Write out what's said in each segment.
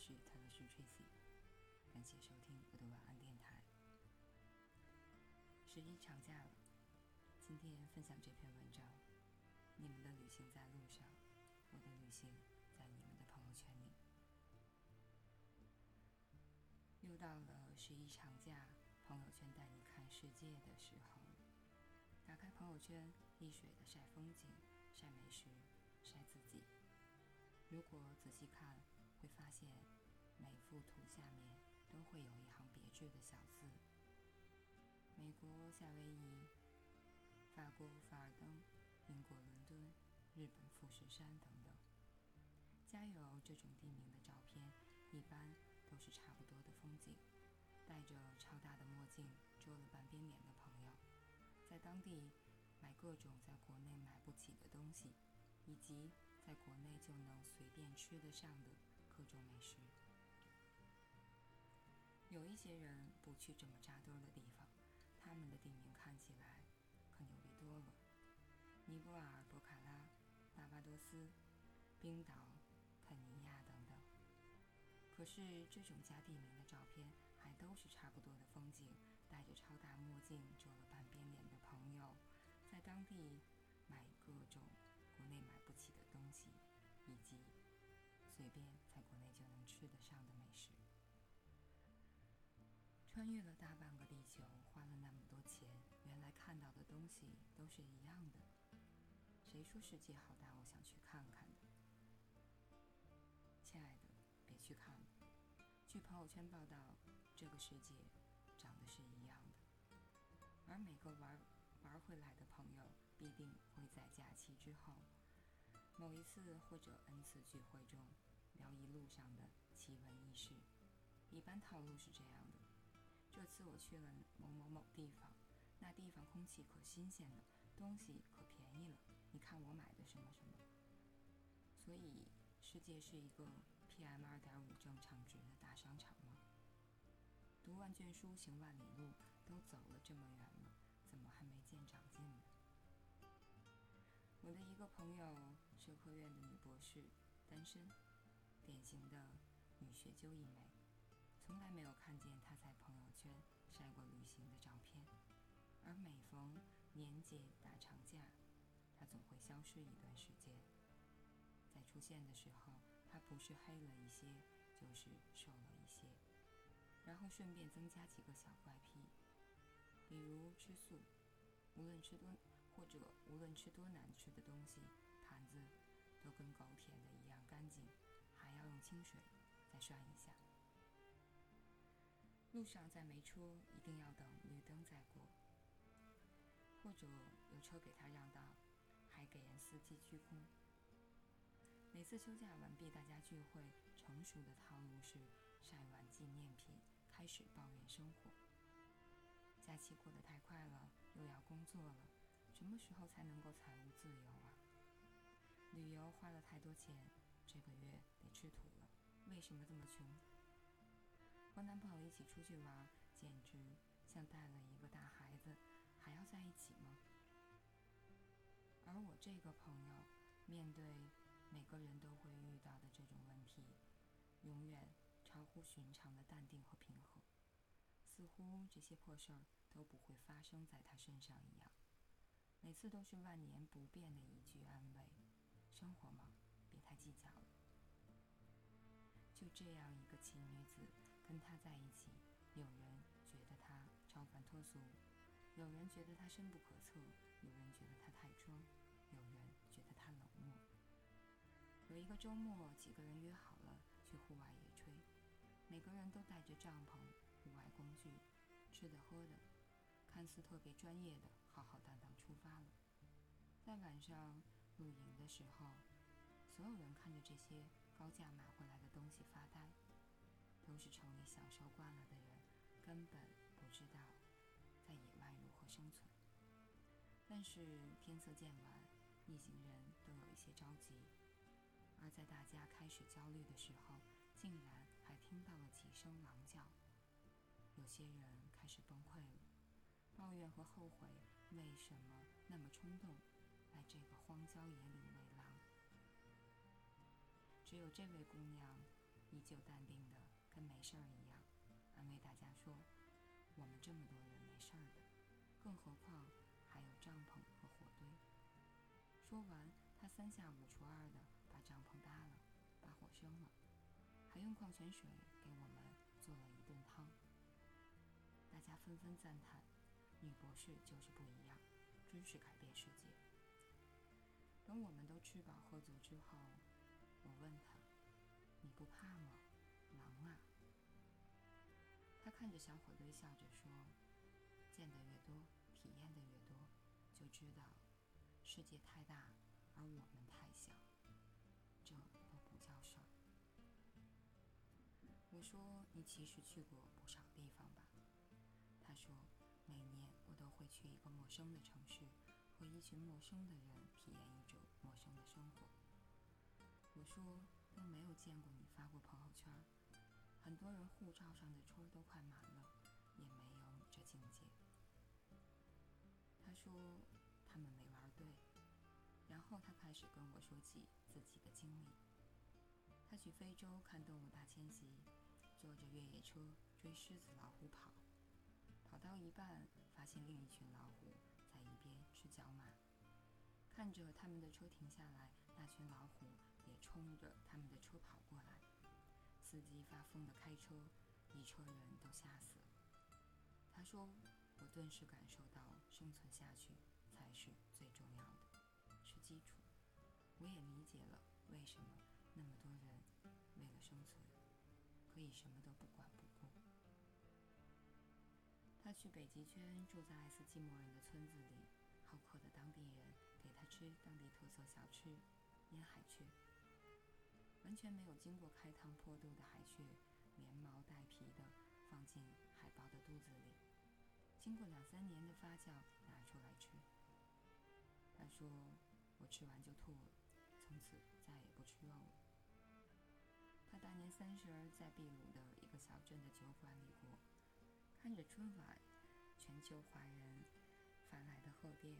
是泰勒斯 Tracy，感谢收听我的晚安电台。十一长假了，今天分享这篇文章。你们的旅行在路上，我的旅行在你们的朋友圈里。又到了十一长假，朋友圈带你看世界的时候。打开朋友圈，一水的晒风景、晒美食、晒自己。如果仔细看，会发现每幅图下面都会有一行别致的小字：美国夏威夷、法国法尔登、英国伦敦、日本富士山等等。加有！这种地名的照片一般都是差不多的风景，戴着超大的墨镜遮了半边脸的朋友，在当地买各种在国内买不起的东西，以及。在国内就能随便吃得上的各种美食。有一些人不去这么扎堆的地方，他们的地名看起来可牛逼多了：尼泊尔、博卡拉、巴巴多斯、冰岛、肯尼亚等等。可是这种加地名的照片，还都是差不多的风景，戴着超大墨镜遮了半边脸的朋友，在当地买各种。国内买不起的东西，以及随便在国内就能吃得上的美食。穿越了大半个地球，花了那么多钱，原来看到的东西都是一样的。谁说世界好大，我想去看看的？亲爱的，别去看了。据朋友圈报道，这个世界长得是一样的，而每个玩。玩回来的朋友必定会在假期之后某一次或者 n 次聚会中聊一路上的奇闻异事。一般套路是这样的：这次我去了某某某地方，那地方空气可新鲜了，东西可便宜了。你看我买的什么什么。所以，世界是一个 PM 二点五正常值的大商场吗？读万卷书，行万里路，都走了这么远了。怎么还没见长进呢？我的一个朋友，社科院的女博士，单身，典型的女学究一枚，从来没有看见她在朋友圈晒过旅行的照片。而每逢年节大长假，她总会消失一段时间。在出现的时候，她不是黑了一些，就是瘦了一些，然后顺便增加几个小怪癖。比如吃素，无论吃多或者无论吃多难吃的东西，盘子都跟狗舔的一样干净，还要用清水再涮一下。路上再没车，一定要等绿灯再过，或者有车给他让道，还给人司机鞠躬。每次休假完毕，大家聚会，成熟的套路是晒完纪念品，开始抱怨生活。假期过得太快了，又要工作了，什么时候才能够财务自由啊？旅游花了太多钱，这个月得吃土了，为什么这么穷？和男朋友一起出去玩，简直像带了一个大孩子，还要在一起吗？而我这个朋友，面对每个人都会遇到的这种问题，永远超乎寻常的淡定和平和。似乎这些破事儿都不会发生在他身上一样，每次都是万年不变的一句安慰：“生活嘛，别太计较。”就这样一个奇女子，跟他在一起，有人觉得他超凡脱俗，有人觉得他深不可测，有人觉得他太装，有人觉得他冷漠。有一个周末，几个人约好了去户外野炊，每个人都带着帐篷。户外工具、吃的喝的，看似特别专业的，浩浩荡荡出发了。在晚上露营的时候，所有人看着这些高价买回来的东西发呆，都是城里享受惯了的人，根本不知道在野外如何生存。但是天色渐晚，一行人都有一些着急，而在大家开始焦虑的时候，竟然还听到了几声狼叫。有些人开始崩溃了，抱怨和后悔为什么那么冲动，来这个荒郊野岭为狼。只有这位姑娘依旧淡定的跟没事儿一样，安慰大家说：“我们这么多人没事儿的，更何况还有帐篷和火堆。”说完，他三下五除二的把帐篷搭了，把火生了，还用矿泉水给我们做了一顿汤。大家纷纷赞叹：“女博士就是不一样，真是改变世界。”等我们都吃饱喝足之后，我问他：“你不怕吗？狼啊！”他看着小火堆，笑着说：“见得越多，体验的越多，就知道世界太大，而我们太小，这都不叫事儿。”我说：“你其实去过不少地方吧？”他说：“每年我都会去一个陌生的城市。”和一群陌生的人体验一种陌生的生活。我说都没有见过你发过朋友圈，很多人护照上的戳都快满了，也没有你这境界。他说他们没玩对，然后他开始跟我说起自己的经历。他去非洲看动物大迁徙，坐着越野车追狮子老虎跑，跑到一半发现另一群老虎。在一边吃角马，看着他们的车停下来，那群老虎也冲着他们的车跑过来。司机发疯的开车，一车人都吓死了。他说：“我顿时感受到生存下去才是最重要的，是基础。我也理解了为什么那么多人为了生存可以什么都不管不顾。”他去北极圈，住在爱斯基摩人的村子里。好客的当地人给他吃当地特色小吃——烟海雀。完全没有经过开膛破肚的海雀，连毛带皮的放进海豹的肚子里，经过两三年的发酵拿出来吃。他说：“我吃完就吐了，从此再也不吃肉了。”他大年三十儿在秘鲁的一个小镇的酒馆里过。看着春晚，全球华人发来的贺电，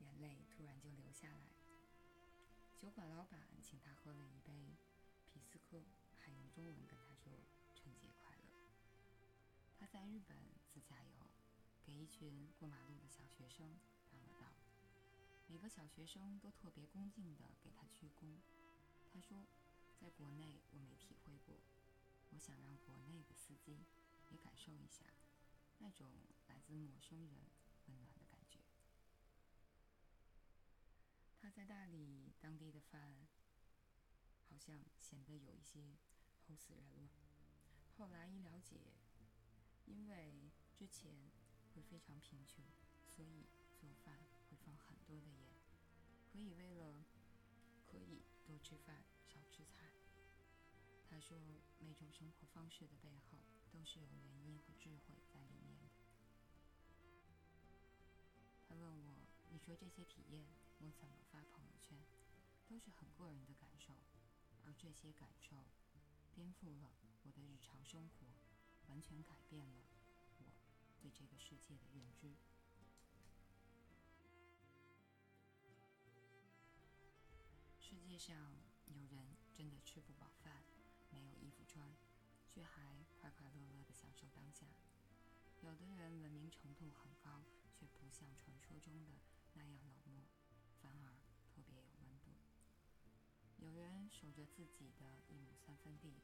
眼泪突然就流下来。酒馆老板请他喝了一杯皮斯科，还用中文跟他说“春节快乐”。他在日本自驾游，给一群过马路的小学生让了道，每个小学生都特别恭敬地给他鞠躬。他说：“在国内我没体会过，我想让国内的司机。”也感受一下那种来自陌生人温暖的感觉。他在大理当地的饭好像显得有一些齁死人了。后来一了解，因为之前会非常贫穷，所以做饭会放很多的盐，可以为了可以多吃饭少吃菜。他说，每种生活方式的背后。都是有原因和智慧在里面的。他问我：“你说这些体验，我怎么发朋友圈？都是很个人的感受，而这些感受颠覆了我的日常生活，完全改变了我对这个世界的认知。世界上有人真的吃不饱饭，没有衣服穿。”却还快快乐乐地享受当下。有的人文明程度很高，却不像传说中的那样冷漠，反而特别有温度。有人守着自己的一亩三分地，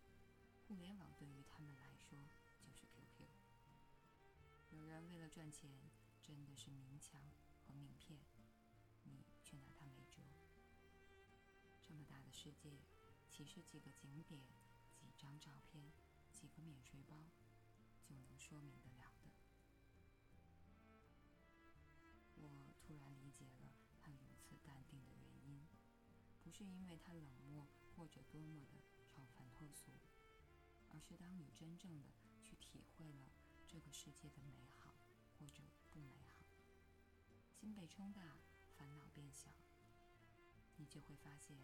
互联网对于他们来说就是 QQ。有人为了赚钱，真的是明抢和名片，你却拿他没辙。这么大的世界，岂是几个景点、几张照片？几个免税包就能说明得了不是因为他冷漠或者多么的超凡脱俗，而是当你真正的去体会了这个世界的美好或者不美好，心被冲大，烦恼变小，你就会发现，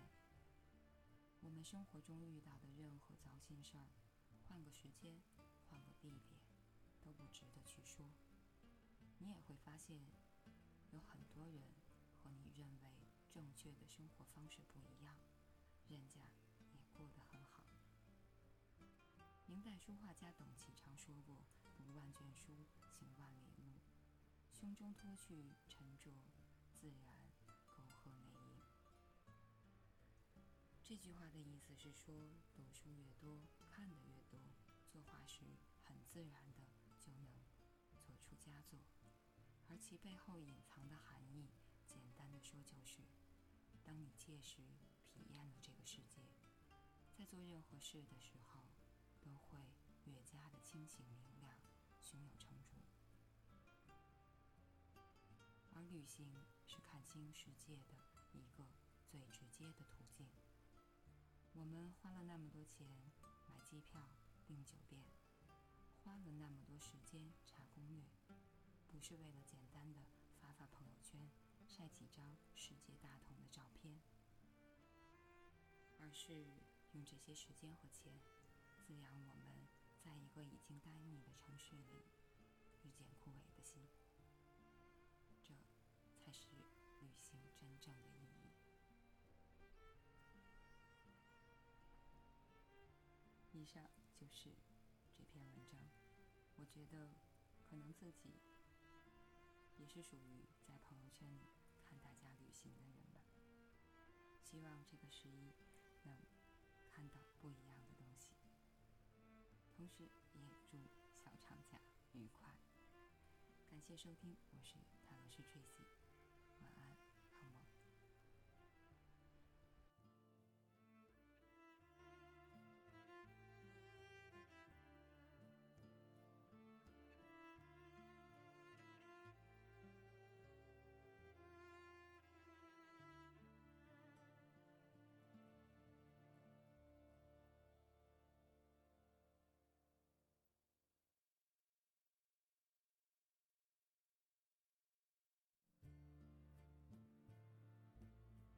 我们生活中遇到的任何糟心事儿。换个时间，换个地点，都不值得去说。你也会发现，有很多人和你认为正确的生活方式不一样，人家也过得很好。明代书画家董其昌说过：“读万卷书，行万里路，胸中脱去沉着，自然沟壑内隐。”这句话的意思是说，读书越多，看得越多，作画时很自然的就能做出佳作。而其背后隐藏的含义，简单的说就是：当你切实体验了这个世界，在做任何事的时候，都会越加的清醒明亮，胸有成竹。而旅行是看清世界的一个最直接的途径。我们花了那么多钱买机票、订酒店，花了那么多时间查攻略，不是为了简单的发发朋友圈、晒几张世界大同的照片，而是用这些时间和钱滋养我们在一个已经呆腻的城市里日渐枯萎的心。这才是旅行真正的意义。以上就是这篇文章。我觉得，可能自己也是属于在朋友圈里希望这个十一能看到不一样的东西，同时也祝小长假愉快。感谢收听，我是塔罗斯 Tracy。